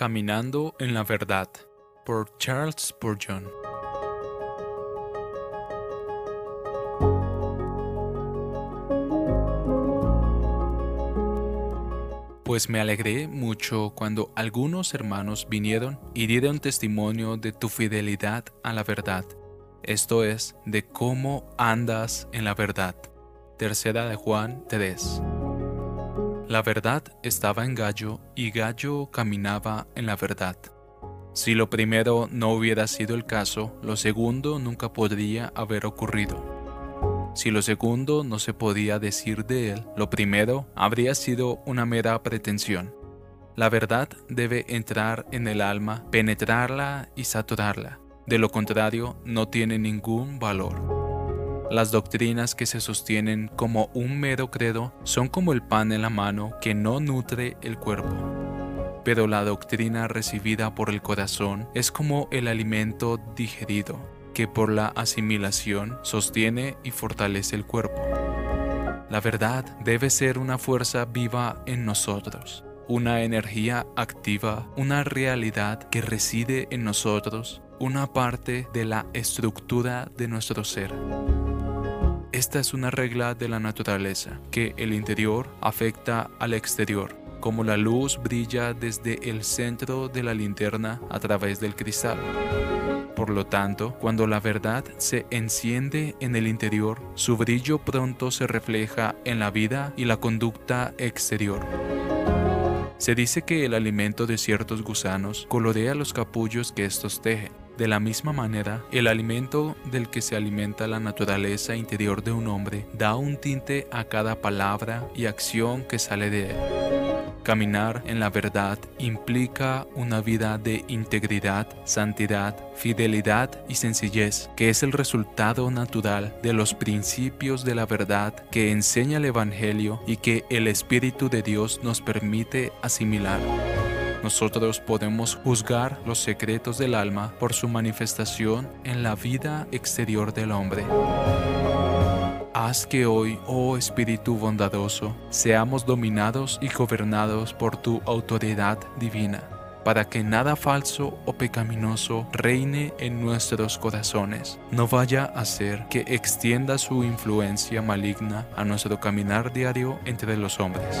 Caminando en la Verdad por Charles Spurgeon. Pues me alegré mucho cuando algunos hermanos vinieron y dieron testimonio de tu fidelidad a la verdad, esto es, de cómo andas en la verdad. Tercera de Juan 3. La verdad estaba en Gallo y Gallo caminaba en la verdad. Si lo primero no hubiera sido el caso, lo segundo nunca podría haber ocurrido. Si lo segundo no se podía decir de él, lo primero habría sido una mera pretensión. La verdad debe entrar en el alma, penetrarla y saturarla. De lo contrario, no tiene ningún valor. Las doctrinas que se sostienen como un mero credo son como el pan en la mano que no nutre el cuerpo. Pero la doctrina recibida por el corazón es como el alimento digerido, que por la asimilación sostiene y fortalece el cuerpo. La verdad debe ser una fuerza viva en nosotros, una energía activa, una realidad que reside en nosotros, una parte de la estructura de nuestro ser. Esta es una regla de la naturaleza, que el interior afecta al exterior, como la luz brilla desde el centro de la linterna a través del cristal. Por lo tanto, cuando la verdad se enciende en el interior, su brillo pronto se refleja en la vida y la conducta exterior. Se dice que el alimento de ciertos gusanos colorea los capullos que estos tejen de la misma manera, el alimento del que se alimenta la naturaleza interior de un hombre da un tinte a cada palabra y acción que sale de él. Caminar en la verdad implica una vida de integridad, santidad, fidelidad y sencillez, que es el resultado natural de los principios de la verdad que enseña el Evangelio y que el Espíritu de Dios nos permite asimilar. Nosotros podemos juzgar los secretos del alma por su manifestación en la vida exterior del hombre. Haz que hoy, oh Espíritu bondadoso, seamos dominados y gobernados por tu autoridad divina, para que nada falso o pecaminoso reine en nuestros corazones. No vaya a ser que extienda su influencia maligna a nuestro caminar diario entre los hombres